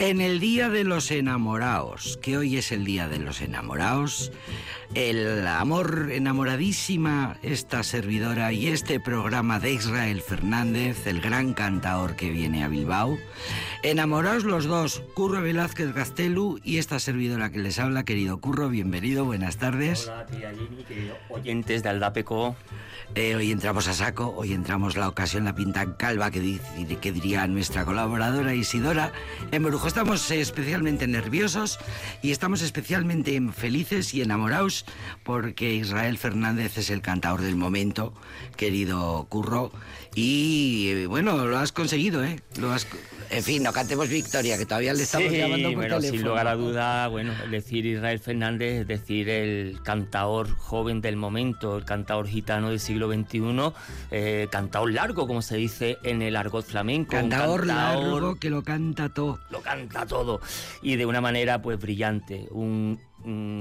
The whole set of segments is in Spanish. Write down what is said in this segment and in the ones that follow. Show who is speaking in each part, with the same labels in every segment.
Speaker 1: En el Día de los Enamorados, que hoy es el Día de los Enamorados, el amor enamoradísima, esta servidora y este programa de Israel Fernández, el gran cantador que viene a Bilbao. Enamorados los dos, Curro Velázquez Gastelu y esta servidora que les habla, querido Curro, bienvenido, buenas tardes.
Speaker 2: Hola, tía oyentes de Aldapeco.
Speaker 1: Eh, hoy entramos a saco, hoy entramos la ocasión, la pinta calva que, que diría nuestra colaboradora Isidora. En Brujo estamos especialmente nerviosos y estamos especialmente felices y enamorados porque Israel Fernández es el cantador del momento, querido Curro. Y bueno, lo has conseguido, ¿eh? Lo has... En fin, no cantemos victoria, que todavía le estamos llamando por
Speaker 2: pero Sin lugar a duda, bueno, decir Israel Fernández, es decir el cantador joven del momento, el cantador gitano del siglo XXI, eh, cantador largo, como se dice en el argot flamenco.
Speaker 1: Cantador, largo que lo canta todo.
Speaker 2: Lo canta todo. Y de una manera, pues, brillante. Un,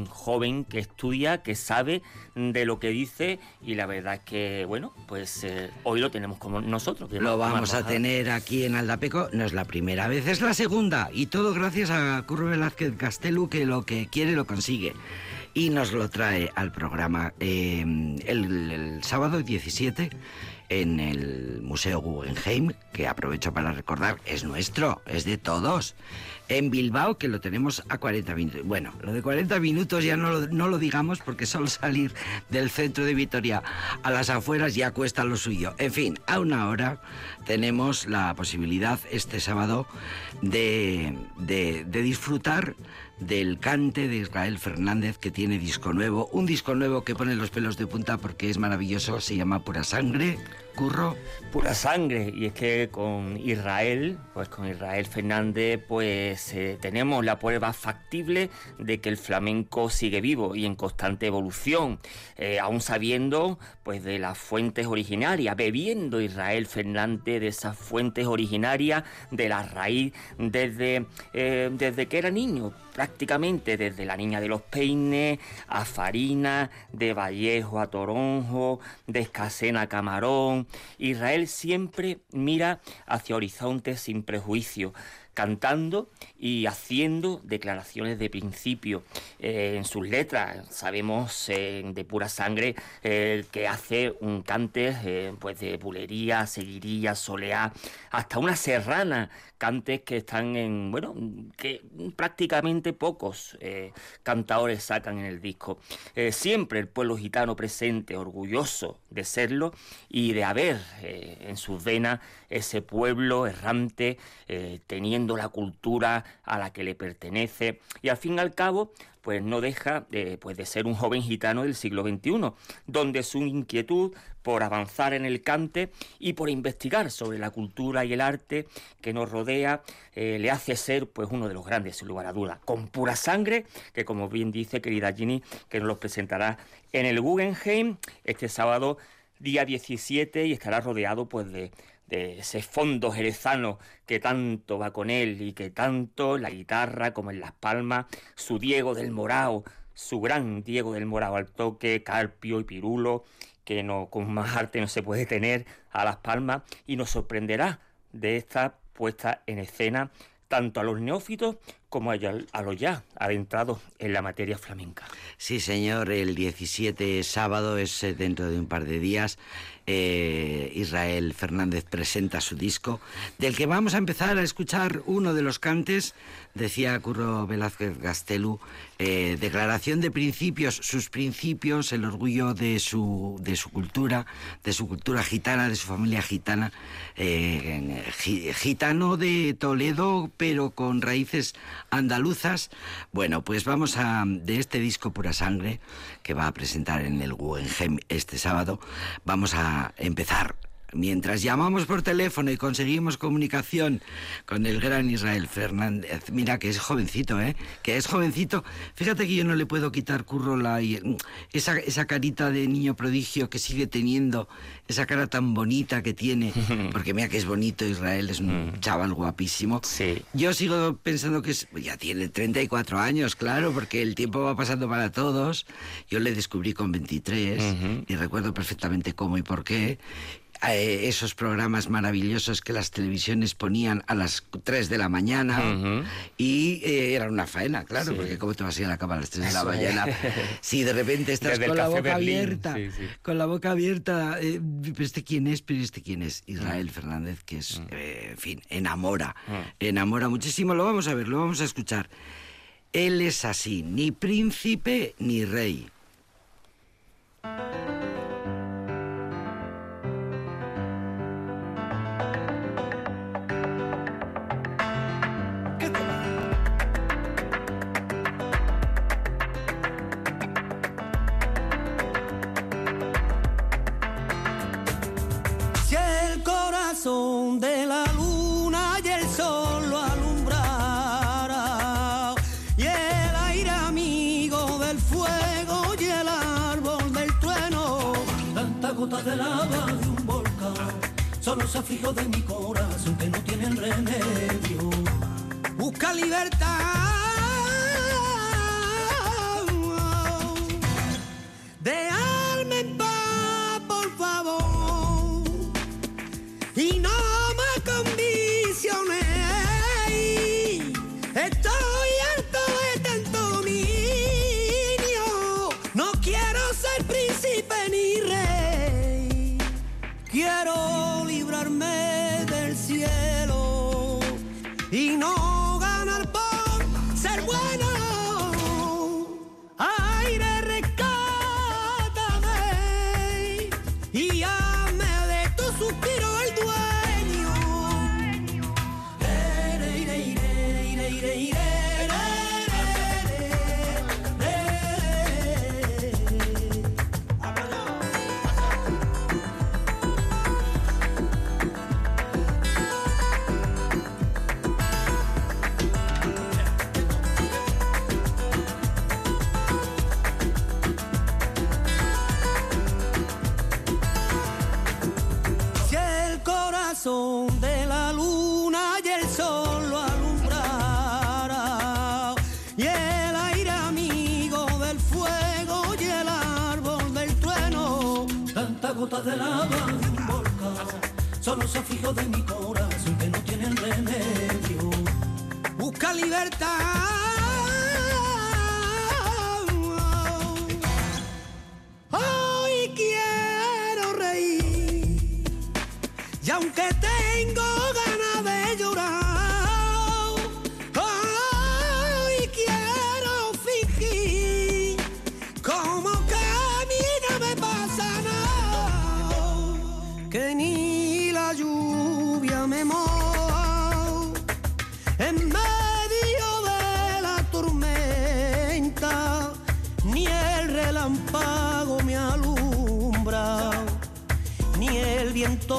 Speaker 2: joven que estudia, que sabe de lo que dice y la verdad es que, bueno, pues eh, hoy lo tenemos como nosotros.
Speaker 1: Lo vamos a tener aquí en Aldapeco, no es la primera vez, es la segunda y todo gracias a Curro Velázquez Castelu que lo que quiere lo consigue y nos lo trae al programa eh, el, el sábado 17 en el Museo Guggenheim, que aprovecho para recordar, es nuestro, es de todos. En Bilbao, que lo tenemos a 40 minutos. Bueno, lo de 40 minutos ya no lo, no lo digamos porque solo salir del centro de Vitoria a las afueras ya cuesta lo suyo. En fin, a una hora tenemos la posibilidad este sábado de, disfrutar del cante de Israel Fernández que tiene disco nuevo, un disco nuevo que pone los pelos de punta porque es maravilloso, se llama Pura Sangre,
Speaker 2: Pura Sangre, y es que con Israel, pues con Israel Fernández, pues eh, tenemos la prueba factible de que el flamenco sigue vivo y en constante evolución, eh, aún sabiendo pues de las fuentes originarias, bebiendo Israel Fernández de esas fuentes originarias, de la raíz desde, eh, desde que era niño prácticamente desde la niña de los peines a Farina, de Vallejo a Toronjo, de Escasena a Camarón. Israel siempre mira hacia horizontes sin prejuicio cantando y haciendo declaraciones de principio eh, en sus letras. Sabemos eh, de pura sangre eh, que hace un cante pues de bulería, seguiría, soleá, hasta una serrana, cantes que están en, bueno, que prácticamente pocos cantadores sacan en el disco. siempre el pueblo gitano presente, orgulloso de serlo y de haber en sus venas ese pueblo errante teniendo la cultura a la que le pertenece. Y al fin y al cabo pues no deja pues de ser un joven gitano del siglo XXI, donde su inquietud por avanzar en el cante y por investigar sobre la cultura y el arte que nos rodea eh, le hace ser pues uno de los grandes, sin lugar a duda, con pura sangre, que como bien dice querida Ginny, que nos lo presentará en el Guggenheim este sábado día 17 y estará rodeado pues de de ese fondo jerezano que tanto va con él y que tanto la guitarra como en las palmas, su Diego del Morao, su gran Diego del Morao al toque, Carpio y Pirulo, que no con más arte no se puede tener a las palmas y nos sorprenderá de esta puesta en escena tanto a los neófitos como a, los ya adentrados en la materia flamenca.
Speaker 1: Sí, señor, el 17 sábado es eh, dentro de un par de días. Eh, Israel Fernández presenta su disco, del que vamos a empezar a escuchar uno de los cantes, decía Curro Velázquez Gastelu, eh, declaración de principios, sus principios, el orgullo de su, de su cultura, de su cultura gitana, de su familia gitana, gitano de Toledo, pero con raíces andaluzas. Bueno, pues vamos a, de este disco Pura Sangre, que va a presentar en el Guggenheim este sábado, vamos a empezar Mientras llamamos por teléfono y conseguimos comunicación con el gran Israel Fernández, mira que es jovencito, ¿eh? Que es jovencito. Fíjate que yo no le puedo quitar curro la, esa, esa carita de niño prodigio que sigue teniendo, esa cara tan bonita que tiene, porque mira que es bonito Israel, es un mm. chaval guapísimo.
Speaker 2: Sí.
Speaker 1: Yo sigo pensando que es, ya tiene 34 años, claro, porque el tiempo va pasando para todos. Yo le descubrí con 23 y recuerdo perfectamente cómo y por qué esos programas maravillosos que las televisiones ponían a las 3 de la mañana y eh, era una faena, claro, porque cómo te vas a ir a la cama a las 3 de la mañana si de repente estás con la boca abierta, con la boca abierta, eh, pero este quién es, pero este quién es, Israel mm. Fernández, que es, mm. en fin, enamora, mm. enamora muchísimo, lo vamos a ver, lo vamos a escuchar. Él es así, ni príncipe ni rey.
Speaker 3: Los aflijos de mi corazón que no tienen remedio. Busca libertad.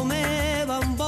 Speaker 3: Me bambolea.
Speaker 1: Su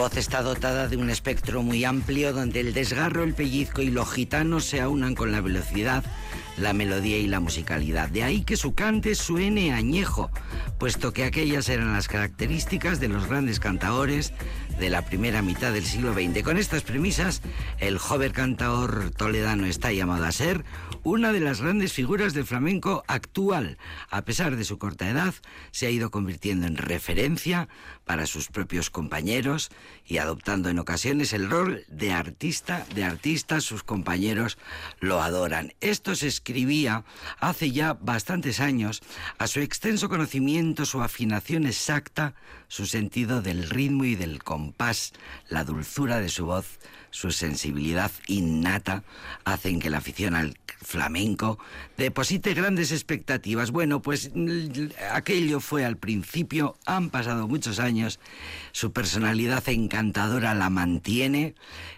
Speaker 1: voz está dotada de un espectro muy amplio donde el desgarro, el pellizco y lo gitano se aunan con la velocidad, la melodía y la musicalidad. De ahí que su cante suene añejo, puesto que aquellas eran las características de los grandes cantaores de la primera mitad del siglo XX. Con estas premisas, el joven cantador toledano está llamado a ser una de las grandes figuras del flamenco actual. A pesar de su corta edad, se ha ido convirtiendo en referencia para sus propios compañeros y adoptando en ocasiones el rol de artista, de artista, sus compañeros lo adoran. Esto se escribía hace ya bastantes años a su extenso conocimiento, su afinación exacta, su sentido del ritmo y del compás, la dulzura de su voz su sensibilidad innata hacen que la afición al flamenco deposite grandes expectativas. Bueno, pues aquello fue al principio, han pasado muchos años, su personalidad encantadora la mantiene,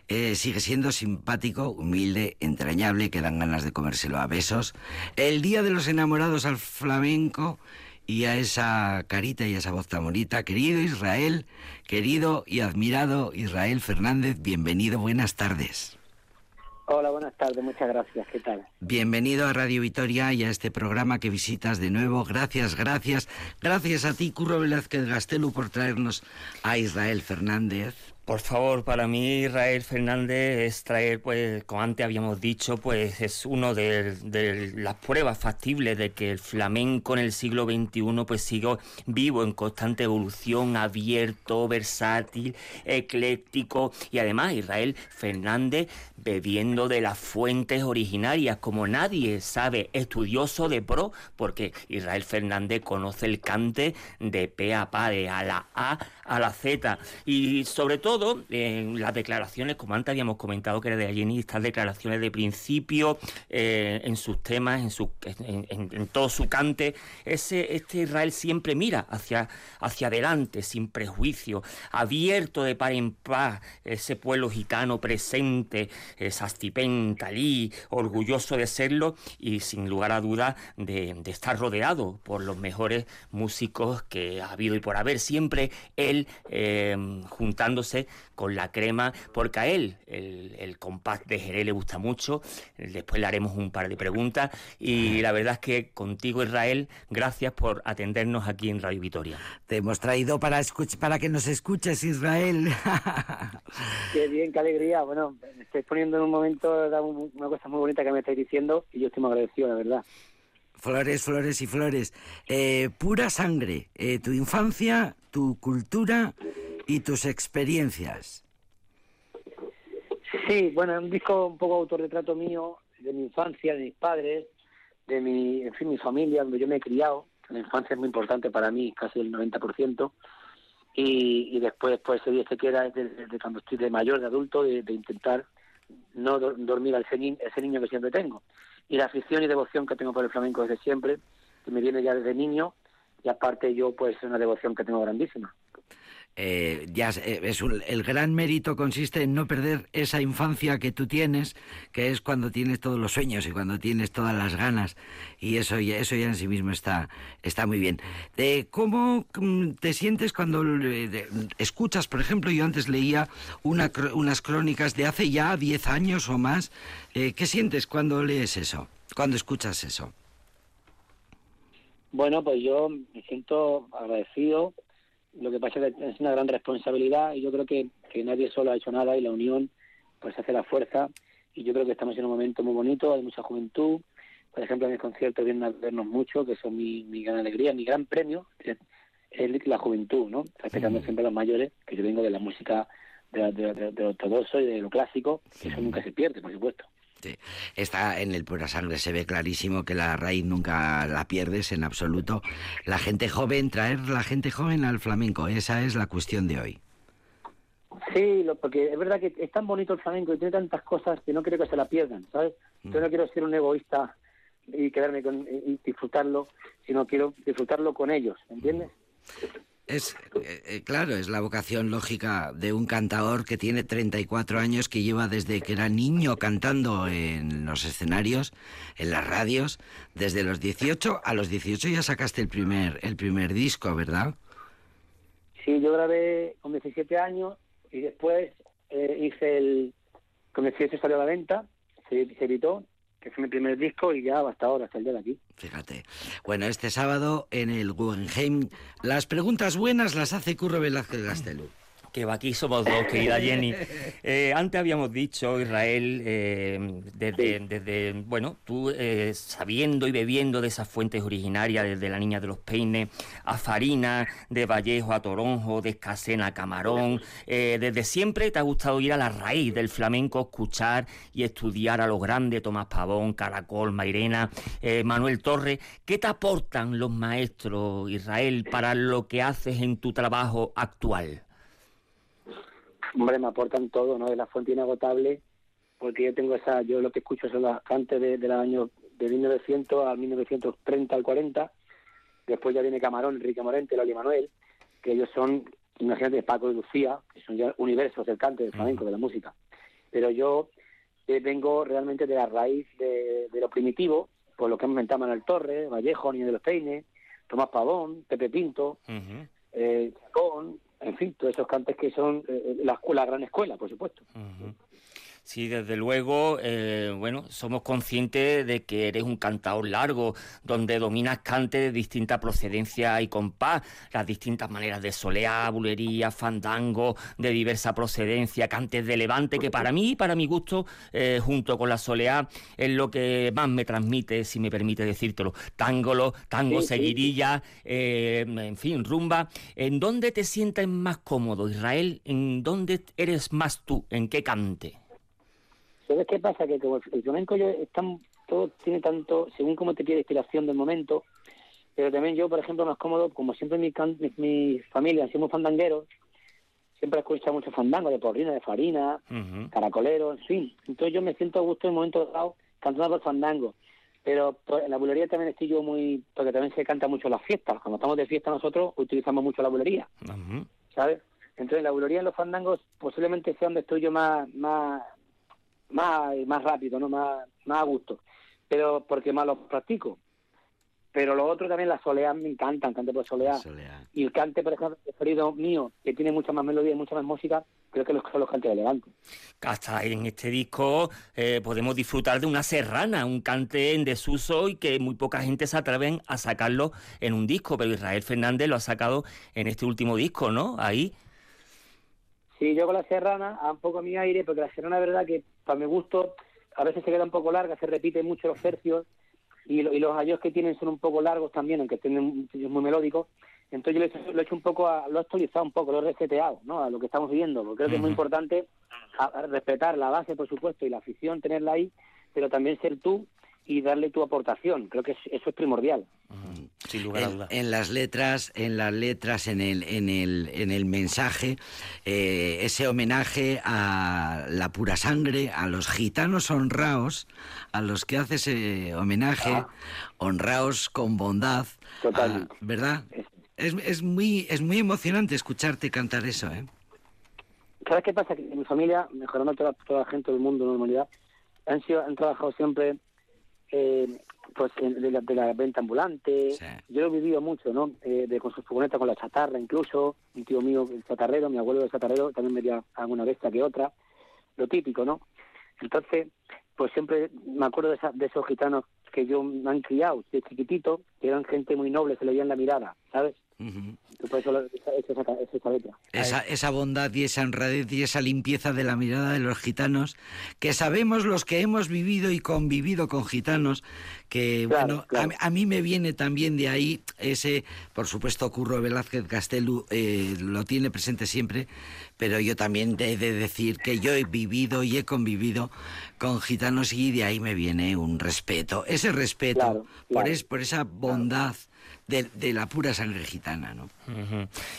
Speaker 1: eh, sigue siendo simpático, humilde, entrañable, que dan ganas de comérselo a besos. El Día de los Enamorados al flamenco y a esa carita y a esa voz tan bonita. Querido Israel, querido y admirado Israel Fernández, bienvenido, buenas tardes.
Speaker 4: Hola, buenas tardes, muchas gracias, ¿qué tal?
Speaker 1: Bienvenido a Radio Vitoria y a este programa que visitas de nuevo. Gracias, gracias. Gracias a ti, Curro Velázquez Gastelu, por traernos a Israel Fernández.
Speaker 2: Por favor, para mí Israel Fernández es traer, pues, como antes habíamos dicho, pues es uno de, las pruebas factibles de que el flamenco en el siglo XXI pues sigue vivo, en constante evolución, abierto, versátil, ecléctico. Y además Israel Fernández bebiendo de las fuentes originarias, como nadie sabe, estudioso de pro, porque Israel Fernández conoce el cante de pe a pa, de a la A a la Z. Y sobre todo, en las declaraciones, como antes habíamos comentado que era de Jenny, estas declaraciones de principio eh, en sus temas, en, su, en, todo su cante, ese, este Israel siempre mira hacia, hacia adelante, sin prejuicio, abierto de par en par, ese pueblo gitano presente, Sastipén, orgulloso de serlo y sin lugar a duda de, estar rodeado por los mejores músicos que ha habido y por haber siempre él eh, juntándose con la crema, porque a él el, el compás de Jerez le gusta mucho, después le haremos un par de preguntas y la verdad es que contigo Israel, gracias por atendernos aquí en Radio Vitoria.
Speaker 1: Te hemos traído para, para que nos escuches Israel.
Speaker 4: qué bien, qué alegría, bueno, me estoy poniendo en un momento una cosa muy bonita que me estáis diciendo y yo estoy muy agradecido, la verdad.
Speaker 1: Flores, flores y flores. Eh, pura sangre. Eh, tu infancia, tu cultura y tus experiencias.
Speaker 4: Sí, bueno, un disco un poco autorretrato mío de mi infancia, de mis padres, de mi, en fin, mi familia, donde yo me he criado. La infancia es muy importante para mí, casi el 90%. Y, y después, pues, ese día se queda desde, cuando estoy de mayor, de adulto, de, intentar no dormir al ese, ese niño que siempre tengo. Y la afición y devoción que tengo por el flamenco desde siempre, que me viene ya desde niño, y aparte yo, pues, es una devoción que tengo grandísima.
Speaker 1: Eh, ya eh, es el gran mérito consiste en no perder esa infancia que tú tienes, que es cuando tienes todos los sueños y cuando tienes todas las ganas y eso ya, eso ya en sí mismo está está muy bien. Eh, ¿Cómo mm, te sientes cuando escuchas, por ejemplo, yo antes leía una, unas crónicas de hace ya 10 años o más, ¿qué sientes cuando lees eso, cuando escuchas eso?
Speaker 4: Bueno, pues yo me siento agradecido. Lo que pasa es que es una gran responsabilidad y yo creo que, que nadie solo ha hecho nada y la unión pues hace la fuerza. Y yo creo que estamos en un momento muy bonito, hay mucha juventud, por ejemplo en mis conciertos vienen a vernos mucho, que son mi, mi gran alegría, mi gran premio, es, la juventud, ¿no? Respetando siempre a los mayores, que yo vengo de la música de, de, de, de ortodoxo y de lo clásico, que eso nunca se pierde, por supuesto.
Speaker 1: Está en el pura sangre, se ve clarísimo que la raíz nunca la pierdes en absoluto. La gente joven, traer la gente joven al flamenco, esa es la cuestión de hoy.
Speaker 4: Sí, porque es verdad que es tan bonito el flamenco y tiene tantas cosas que no quiero que se la pierdan, ¿sabes? Yo no mm. quiero ser un egoísta y quedarme con, y disfrutarlo, sino quiero disfrutarlo con ellos, ¿entiendes?
Speaker 1: Es, eh, eh, claro, es la vocación lógica de un cantador que tiene 34 años, que lleva desde que era niño cantando en los escenarios, en las radios. Desde los 18 a los 18 ya sacaste el primer, el primer disco, ¿verdad?
Speaker 4: Sí, yo grabé con 17 años y después eh, hice el... Con 18 salió a la venta, se, se editó que fue mi primer disco y ya hasta ahora, hasta el día de aquí.
Speaker 1: Fíjate. Bueno, este sábado en el Guggenheim, las preguntas buenas las hace Curro Velázquez Gastelu
Speaker 2: que aquí somos dos, querida Jenny. Eh, antes habíamos dicho, Israel, eh, desde, bueno, tú eh, sabiendo y bebiendo de esas fuentes originarias, desde la Niña de los Peines, a Farina, de Vallejo a Toronjo, de Escasena a Camarón, desde siempre te ha gustado ir a la raíz del flamenco, escuchar y estudiar a los grandes, Tomás Pavón, Caracol, Mairena, Manuel Torres. ¿Qué te aportan los maestros, Israel, para lo que haces en tu trabajo actual?
Speaker 4: Hombre, me aportan todo, ¿no? Es la fuente inagotable, porque yo tengo esa, yo lo que escucho son las cantes de, de los años de 1900 al 1930 al 40, después ya viene Camarón, Enrique Morente, Loli Manuel, que ellos son, imagínate, Paco y Lucía, que son ya universos del cante, del flamenco, de la música. Pero yo eh, vengo realmente de la raíz de, de lo primitivo, por lo que hemos inventado Manuel Torres, Vallejo, Niño de los Peines, Tomás Pavón, Pepe Pinto,
Speaker 2: Ujú,
Speaker 4: eh, Chacón, en fin, todos esos cantes que son eh, la, escuela, la gran escuela, por supuesto.
Speaker 2: Sí, desde luego, eh, bueno, somos conscientes de que eres un cantador largo, donde dominas cantes de distinta procedencia y compás, las distintas maneras de soleá, bulería, fandango, de diversa procedencia, cantes de levante, que para mí, para mi gusto, eh, junto con la soleá, es lo que más me transmite, si me permite decírtelo. Tángolo, tango,
Speaker 4: Sí, sí.
Speaker 2: seguirilla, eh, en fin, rumba. ¿En dónde te sientes más cómodo, Israel? ¿En dónde eres más tú? ¿En qué cante?
Speaker 4: ¿Sabes qué pasa? Que como el flamenco yo, es tan- todo tiene tanto, según cómo te pide inspiración del momento, pero también yo, por ejemplo, más cómodo, como siempre mi, can- mi, mi familia, somos fandangueros, siempre escuchado mucho fandango, de porrina, de farina,
Speaker 2: Ujú.
Speaker 4: caracolero, en fin. Entonces yo me siento a gusto en momentos dados cantando por fandango. Pero pues, en la bulería también estoy yo muy... porque también se canta mucho las fiestas. Cuando estamos de fiesta nosotros utilizamos mucho la bulería.
Speaker 2: Ujú.
Speaker 4: ¿sabes? Entonces la bulería en los fandangos posiblemente sea donde estoy yo más más más, más rápido, no más más a gusto, pero porque más los practico. Pero lo otro también las soleas me encantan, cante por soleá.
Speaker 1: Soleá.
Speaker 4: Y el cante, por ejemplo, preferido mío, que tiene mucha más melodía y mucha más música, creo que los, son los cantes de Levante.
Speaker 2: Hasta en este disco eh, podemos disfrutar de una serrana, un cante en desuso y que muy poca gente se atreven a sacarlo en un disco, pero Israel Fernández lo ha sacado en este último disco, ¿no? Ahí.
Speaker 4: Sí, yo con la serrana, a un poco mi aire, porque la serrana, es verdad que para mi gusto, a veces se queda un poco larga, se repite mucho los tercios, y, lo- y los ayos que tienen son un poco largos también, aunque tienen es muy melódicos. Entonces yo lo he, hecho, lo he hecho un poco, a- lo he actualizado un poco, lo he reseteado, ¿no? A lo que estamos viviendo, porque creo que es muy importante a- a respetar la base, por supuesto, y la afición, tenerla ahí, pero también ser tú y darle tu aportación. Creo que es- eso es primordial.
Speaker 2: Sin lugar a
Speaker 1: En,
Speaker 2: dudas.
Speaker 1: en las letras, en las letras, en el, en el, en el mensaje, eh, ese homenaje a la pura sangre, a los gitanos honraos, a los que hace ese homenaje,
Speaker 4: Ah.
Speaker 1: honraos con bondad,
Speaker 4: Totalmente.
Speaker 1: ah, ¿verdad? Es, es muy, es muy emocionante escucharte cantar eso, ¿eh?
Speaker 4: ¿Sabes qué pasa? Que en mi familia, mejorando toda, toda la gente del mundo, normalidad, han sido, han trabajado siempre eh, pues de, la, de la venta ambulante.
Speaker 1: Sí.
Speaker 4: Yo lo he vivido mucho, ¿no? Eh, de con su furgoneta, con la chatarra incluso. Un tío mío, el chatarrero, mi abuelo el chatarrero, también me dio alguna bestia que otra. Lo típico, ¿no? Entonces, pues siempre me acuerdo de, esa- de esos gitanos que yo me han criado de chiquitito, que eran gente muy noble, se le veía en la mirada, ¿sabes?
Speaker 1: Ujú.
Speaker 4: Y por eso lo- esa, esa, esa, esa letra.
Speaker 1: Esa, esa bondad y esa honradez y esa limpieza de la mirada de los gitanos, que sabemos los que hemos vivido y convivido con gitanos, que
Speaker 4: Claro,
Speaker 1: bueno,
Speaker 4: claro.
Speaker 1: A, mí- a mí me viene también de ahí ese, por supuesto, Curro Velázquez Castelu eh, lo tiene presente siempre, pero yo también he de decir que yo he vivido y he convivido con gitanos y de ahí me viene un respeto, ese respeto
Speaker 4: Claro,
Speaker 1: por, es, por esa bondad de, de la pura sangre gitana, ¿no?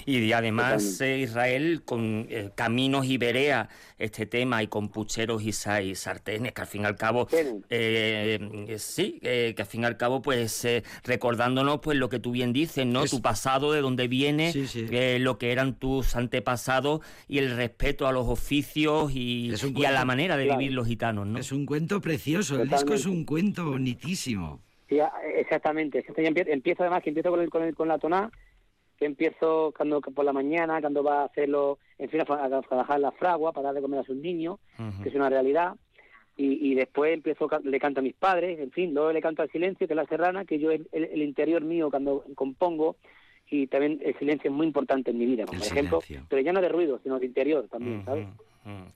Speaker 2: Y además eh, Israel con eh, Caminos y Berea, este tema, y con Pucheros y, y Sartenes, que al fin y al cabo, eh, eh, sí, eh, que al fin y al cabo, pues eh, recordándonos pues lo que tú bien dices, ¿no?
Speaker 1: Es-
Speaker 2: Tu pasado, de dónde viene,
Speaker 1: Sí, sí.
Speaker 2: eh, lo que eran tus antepasados y el respeto a los oficios y, a la manera de
Speaker 4: claro.
Speaker 2: vivir los gitanos, ¿no?
Speaker 1: Es un cuento precioso, el disco es un cuento bonitísimo.
Speaker 4: Sí, exactamente. empiezo además que empiezo con, el, con, el- con la toná, que empiezo cuando por la mañana, cuando va a hacerlo, en fin, a, a trabajar la fragua para dar de comer a sus niños, que es una realidad. Y, y después empiezo, le canto a mis padres, en fin, luego le canto al silencio, que es la serrana, que yo es el, el interior mío cuando compongo, y también el silencio es muy importante en mi vida, por
Speaker 1: El
Speaker 4: ejemplo,
Speaker 1: silencio.
Speaker 4: pero ya no de ruido, sino de interior también, ¿sabes?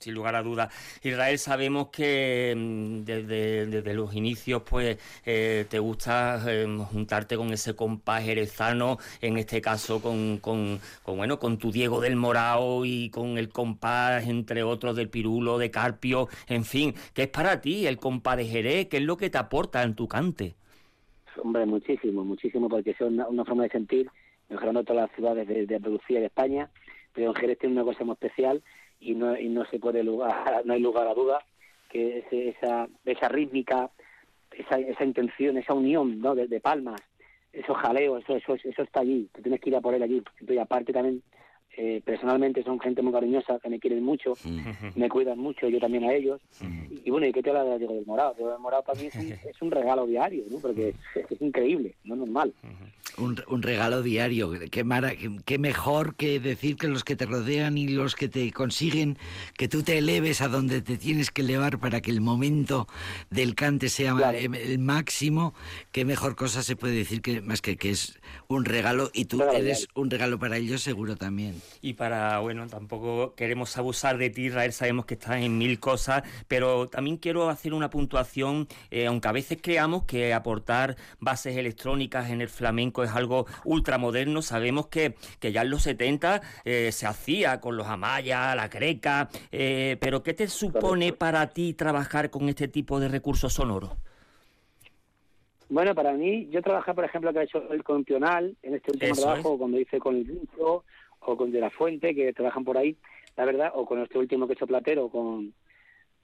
Speaker 2: Sin lugar a dudas. Israel, sabemos que mm, desde, desde los inicios pues eh, te gusta eh, juntarte con ese compás jerezano, en este caso con, con, con, bueno, con tu Diego del Morao y con el compás, entre otros, del Pirulo, de Carpio, en fin, ¿qué es para ti el compás de Jerez? ¿Qué es lo que te aporta en tu cante?
Speaker 4: Hombre, muchísimo, muchísimo, porque es una, una forma de sentir, mejorando todas las ciudades de, de Andalucía y de España, pero en Jerez tiene una cosa muy especial y no, y no se puede lugar, no hay lugar a duda que esa, esa rítmica, esa, esa intención, esa unión ¿no? de, palmas, esos jaleos, eso, eso, eso está allí, tú tienes que ir a por él allí. Y aparte también eh, personalmente son gente muy cariñosa, que me quieren mucho, me cuidan mucho, yo también a ellos. y, bueno, ¿y qué te habla de Diego del Morado? Diego del Morado para mí es un, regalo diario, ¿no? porque es, increíble, no es normal.
Speaker 1: Un, un, regalo diario, qué, mara, qué, mejor que decir que los que te rodean y los que te consiguen que tú te eleves a donde te tienes que elevar para que el momento del cante sea el máximo, qué mejor cosa se puede decir que más que que es un regalo y tú eres un regalo para ellos seguro también.
Speaker 2: Y para, bueno, tampoco queremos abusar de ti, Israel, sabemos que estás en mil cosas, pero también quiero hacer una puntuación, eh, aunque a veces creamos que aportar bases electrónicas en el flamenco es algo ultramoderno, sabemos que, que ya en los 70 eh, se hacía con los amayas, la creca, eh, pero ¿qué te supone para ti trabajar con este tipo de recursos sonoros?
Speaker 4: Bueno, para mí, yo trabajé, por ejemplo, que he hecho el con en este último trabajo, cuando hice con el Vincho, o con De La Fuente, que trabajan por ahí, la verdad, o con este último que he hecho Platero, con,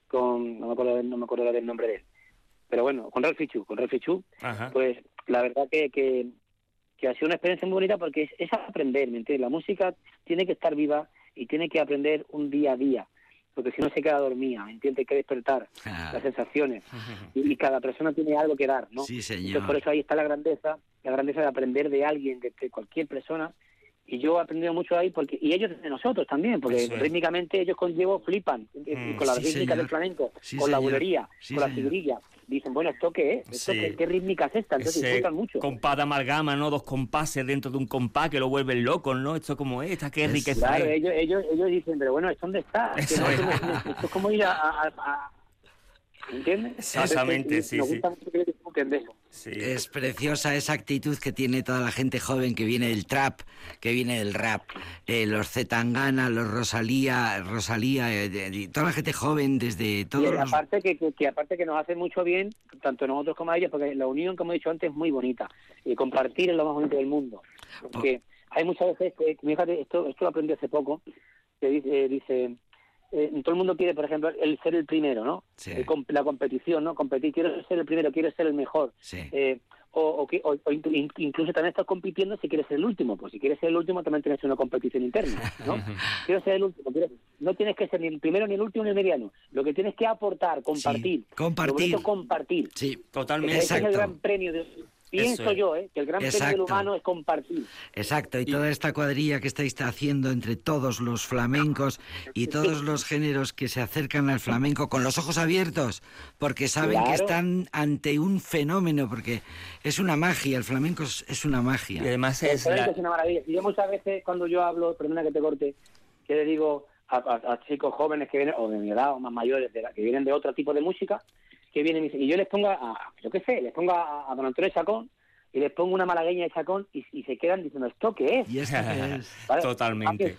Speaker 4: con no me acuerdo no me acuerdo del nombre de él. Pero bueno, con Ralph Fichu, con Ralph Fichu, pues la verdad que, que, que, ha sido una experiencia muy bonita porque es, aprender, ¿me entiendes? La música tiene que estar viva y tiene que aprender un día a día porque si no se queda dormida, ¿me entiendes? Hay que despertar ah. las sensaciones y, cada persona tiene algo que dar, ¿no?
Speaker 1: Sí, señor.
Speaker 4: Entonces por eso ahí está la grandeza, la grandeza de aprender de alguien, de cualquier persona y yo he aprendido mucho ahí porque y ellos de nosotros también porque rítmicamente ellos con Diego flipan mm, con la rítmica del flamenco con la bulería con la figurilla dicen bueno esto qué es ¿Esto qué, rítmica es esta entonces disfrutan mucho.
Speaker 2: compás de amalgama no dos compases dentro de un compás que lo vuelven loco no esto como es esta qué riqueza
Speaker 4: claro ellos, ellos ellos dicen pero bueno esto dónde está esto es como ir a ¿Entiendes?
Speaker 2: Exactamente, sí, sí.
Speaker 1: Es preciosa esa actitud que tiene toda la gente joven que viene del trap, que viene del rap. Eh, los Zetangana, los Rosalía, Rosalía, eh, toda la gente joven desde todos
Speaker 4: y aparte que, que, aparte que nos hace mucho bien, tanto nosotros como a ellos, porque la unión, como he dicho antes, es muy bonita. Y compartir es lo más bonito del mundo. Porque hay muchas veces, que, fíjate, esto, esto lo aprendí hace poco, que dice, dice eh, todo el mundo quiere, por ejemplo, el ser el primero, ¿no? la competición, ¿no? Competir, quiero ser el primero, quiero ser el mejor. Eh, o, incluso también estás compitiendo si quieres ser el último. Pues si quieres ser el último también tienes una competición interna, ¿no? quiero ser el último. no tienes que ser ni el primero, ni el último, ni el mediano. Lo que tienes que aportar, compartir.
Speaker 1: compartir.
Speaker 4: compartir.
Speaker 1: Sí, totalmente.
Speaker 4: Ese es el gran premio de, Pienso yo, ¿eh? que el gran premio del humano es compartir.
Speaker 1: Exacto, y, toda esta cuadrilla que estáis haciendo entre todos los flamencos y todos los géneros que se acercan al flamenco con los ojos abiertos, porque saben que están ante un fenómeno, porque es una magia, el flamenco es una magia.
Speaker 2: Y además es,
Speaker 4: una maravilla. Y yo muchas veces cuando yo hablo, perdona que te corte, que le digo a, chicos jóvenes que vienen, o de mi edad, o más mayores, que vienen de otro tipo de música, que vienen y, yo les pongo a, yo qué sé, les pongo a, Don Antonio Chacón y les pongo una malagueña de Chacón y, se quedan diciendo, ¿esto qué es?
Speaker 1: ¿Y
Speaker 4: esto?
Speaker 2: Totalmente.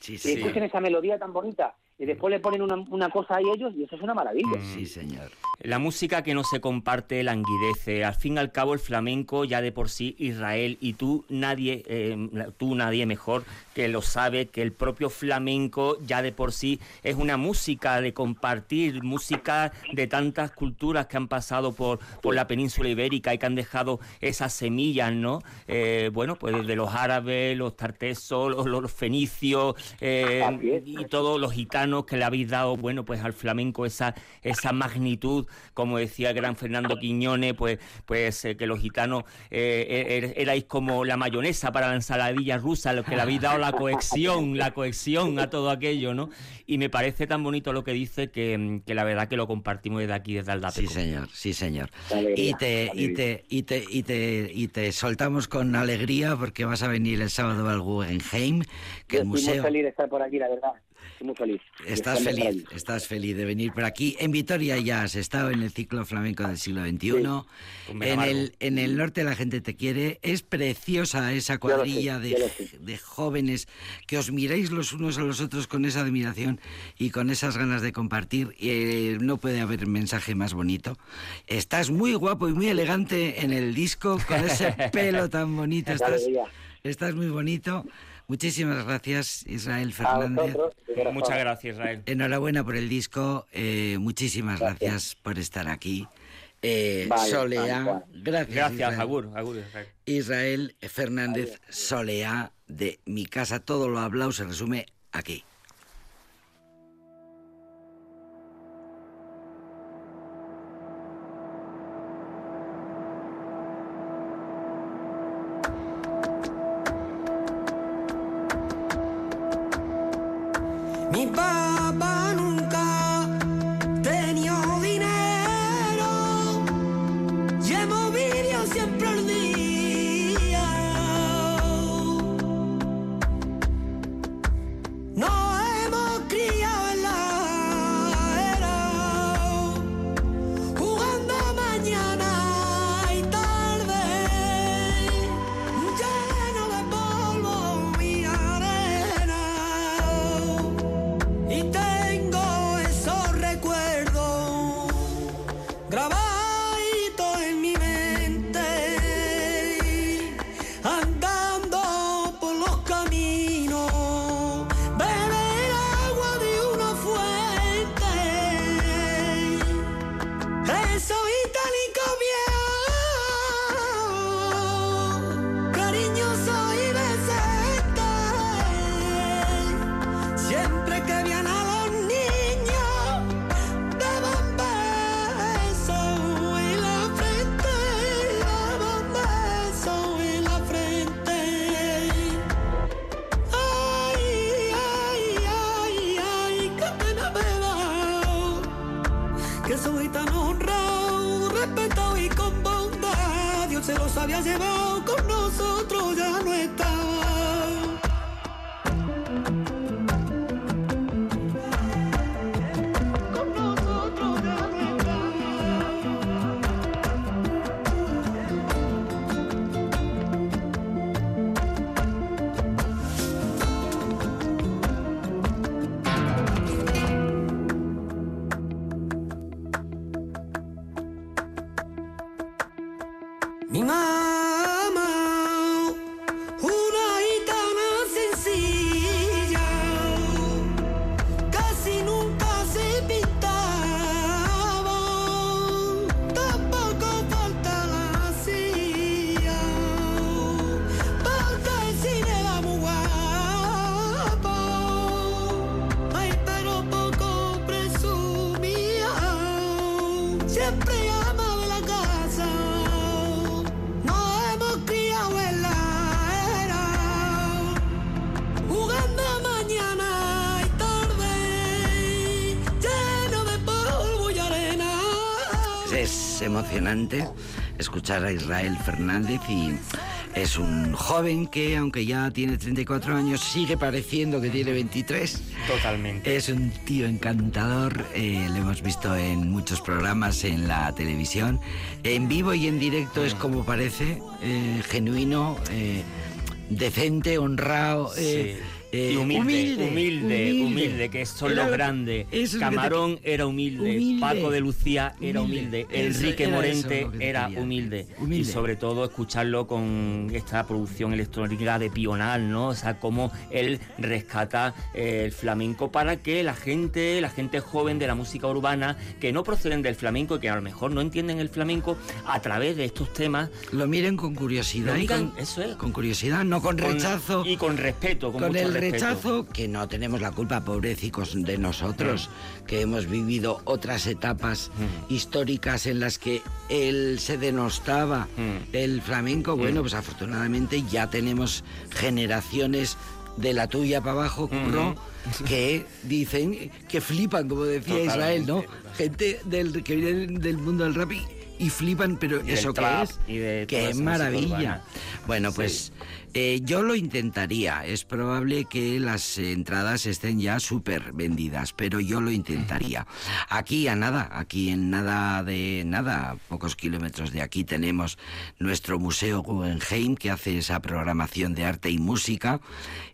Speaker 4: Sí, sí. Y escuchen esa melodía tan bonita y después le ponen una, una, cosa ahí ellos y eso es una maravilla.
Speaker 1: Sí, señor.
Speaker 2: La música que no se comparte languidece. Al fin y al cabo el flamenco ya de por sí Israel y tú nadie eh, tú nadie mejor que lo sabe que el propio flamenco ya de por sí es una música de compartir, música de tantas culturas que han pasado por, por la península ibérica y que han dejado esas semillas, ¿no? Eh, bueno, pues desde los árabes, los tartesos, los, fenicios eh, y todos los gitanos que le habéis dado, bueno, pues al flamenco esa, esa magnitud, como decía el gran Fernando Quiñones, pues, pues eh, que los gitanos eh, er, er, erais como la mayonesa para la ensaladilla rusa, los que le habéis dado la cohesión, la cohesión a todo aquello, ¿no? Y me parece tan bonito lo que dice que, la verdad que lo compartimos desde aquí, desde Aldapeco.
Speaker 1: Sí, señor, sí, señor. Y te, y te, y te, y te, y te soltamos con alegría porque vas a venir el sábado al Guggenheim, que el museo...
Speaker 4: Muy feliz de estar por aquí, la verdad muy feliz.
Speaker 1: Estás feliz, estás feliz de venir por aquí. En Vitoria ya has estado en el ciclo flamenco del siglo XXI. En, el, en el norte la gente te quiere. Es preciosa esa cuadrilla de, de, jóvenes que os miráis los unos a los otros con esa admiración y con esas ganas de compartir. Eh, no puede haber mensaje más bonito. Estás muy guapo y muy elegante en el disco con ese pelo tan bonito. Estás, estás muy bonito.
Speaker 3: Muchísimas gracias, Israel Fernández.
Speaker 2: Muchas gracias, Israel.
Speaker 3: Enhorabuena por el disco. Eh, muchísimas gracias. por estar aquí. Eh, Solea, gracias.
Speaker 2: Gracias, Agur,
Speaker 3: Israel Fernández Solea de Mi Casa. Todo lo hablado se resume aquí. Escuchar a Israel Fernández y es un joven que, aunque ya tiene 34 años, sigue pareciendo que tiene 23.
Speaker 2: Totalmente.
Speaker 3: Es un tío encantador, eh, lo hemos visto en muchos programas en la televisión. En vivo y en directo es como parece, eh, genuino, eh, decente, honrado.
Speaker 2: Eh, humilde, humilde, humilde, que son los grandes. Camarón era humilde, Paco de Lucía era humilde, Enrique Morente era humilde. Y sobre todo escucharlo con esta producción electrónica de Pional, ¿no? O sea, cómo él rescata eh, el flamenco para que la gente, la gente joven de la música urbana, que no proceden del flamenco y que a lo mejor no entienden el flamenco, a través de estos temas...
Speaker 3: Lo miren con curiosidad. y con, eso es. Con curiosidad, no con rechazo.
Speaker 2: y con respeto, con, con el
Speaker 3: rechazo, que no tenemos la culpa, pobrecicos de nosotros, mm. que hemos vivido otras etapas mm. históricas en las que él se denostaba mm. el flamenco. Bueno, pues afortunadamente ya tenemos generaciones de la tuya para abajo, curro, que dicen que flipan, como decía Israel, ¿no? Gente del, que viene del mundo del rap y, flipan, pero eso que es, que es maravilla. Bueno, pues eh, yo lo intentaría. Es probable que las entradas estén ya súper vendidas, pero yo lo intentaría. Aquí a nada, aquí en nada de nada, pocos kilómetros de aquí tenemos nuestro Museo Guggenheim que hace esa programación de arte y música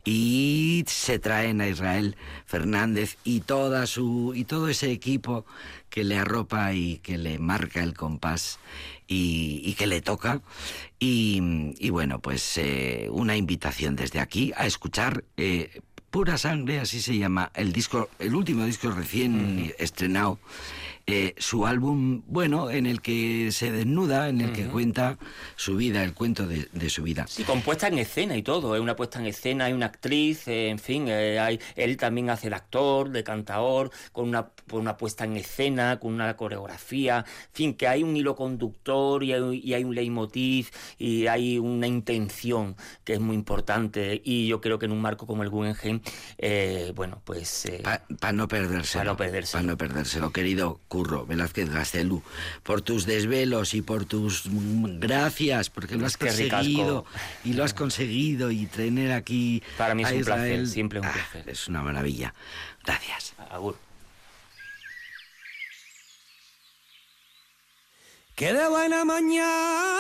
Speaker 3: y se traen a Israel Fernández y toda su y todo ese equipo que le arropa y que le marca el compás
Speaker 1: y, que le toca. Y, bueno, pues eh, una invitación desde aquí a escuchar eh, Pura Sangre, así se llama el disco, el último disco recién estrenado eh, su álbum, bueno, en el que se desnuda, en el que cuenta su vida, el cuento de, su vida.
Speaker 2: Sí, con puesta en escena y todo, es una puesta en escena, hay una actriz, eh, en fin, eh, hay, él también hace de actor, de cantador, con una, una puesta en escena, con una coreografía, en fin, que hay un hilo conductor y hay, un leitmotiv y hay una intención que es muy importante y yo creo que en un marco como el Guggenheim, bueno, pues...
Speaker 1: Para no perdérselo. Para no perdérselo. Para no perdérselo, querido Curro Velázquez Gastelú, por tus desvelos y por tus gracias, porque lo has conseguido y lo has conseguido y tener aquí.
Speaker 2: Para mí es un placer, siempre un ah, placer.
Speaker 1: es una maravilla. Gracias.
Speaker 2: Agur.
Speaker 3: Que de buena mañana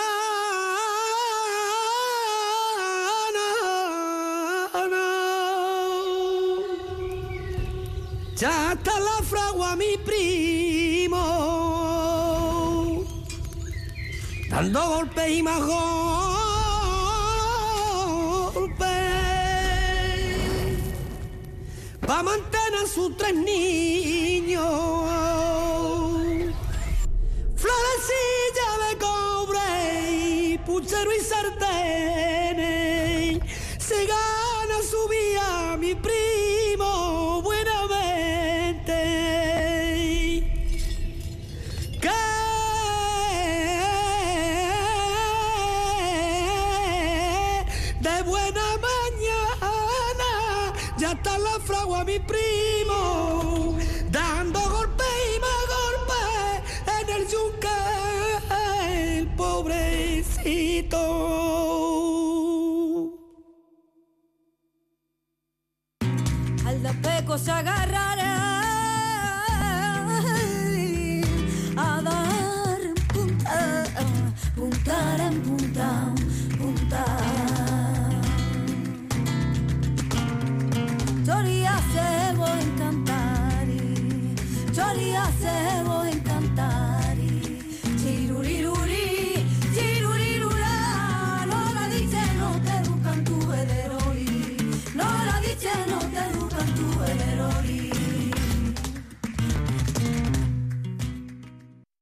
Speaker 3: ya está la fragua mi primo dando golpes y más golpes para mantener sus tres niños. Florecilla de cobre puchero y sartén, mi primo, dando golpe y más golpe en el yunque, el pobrecito. Al peco se agarrará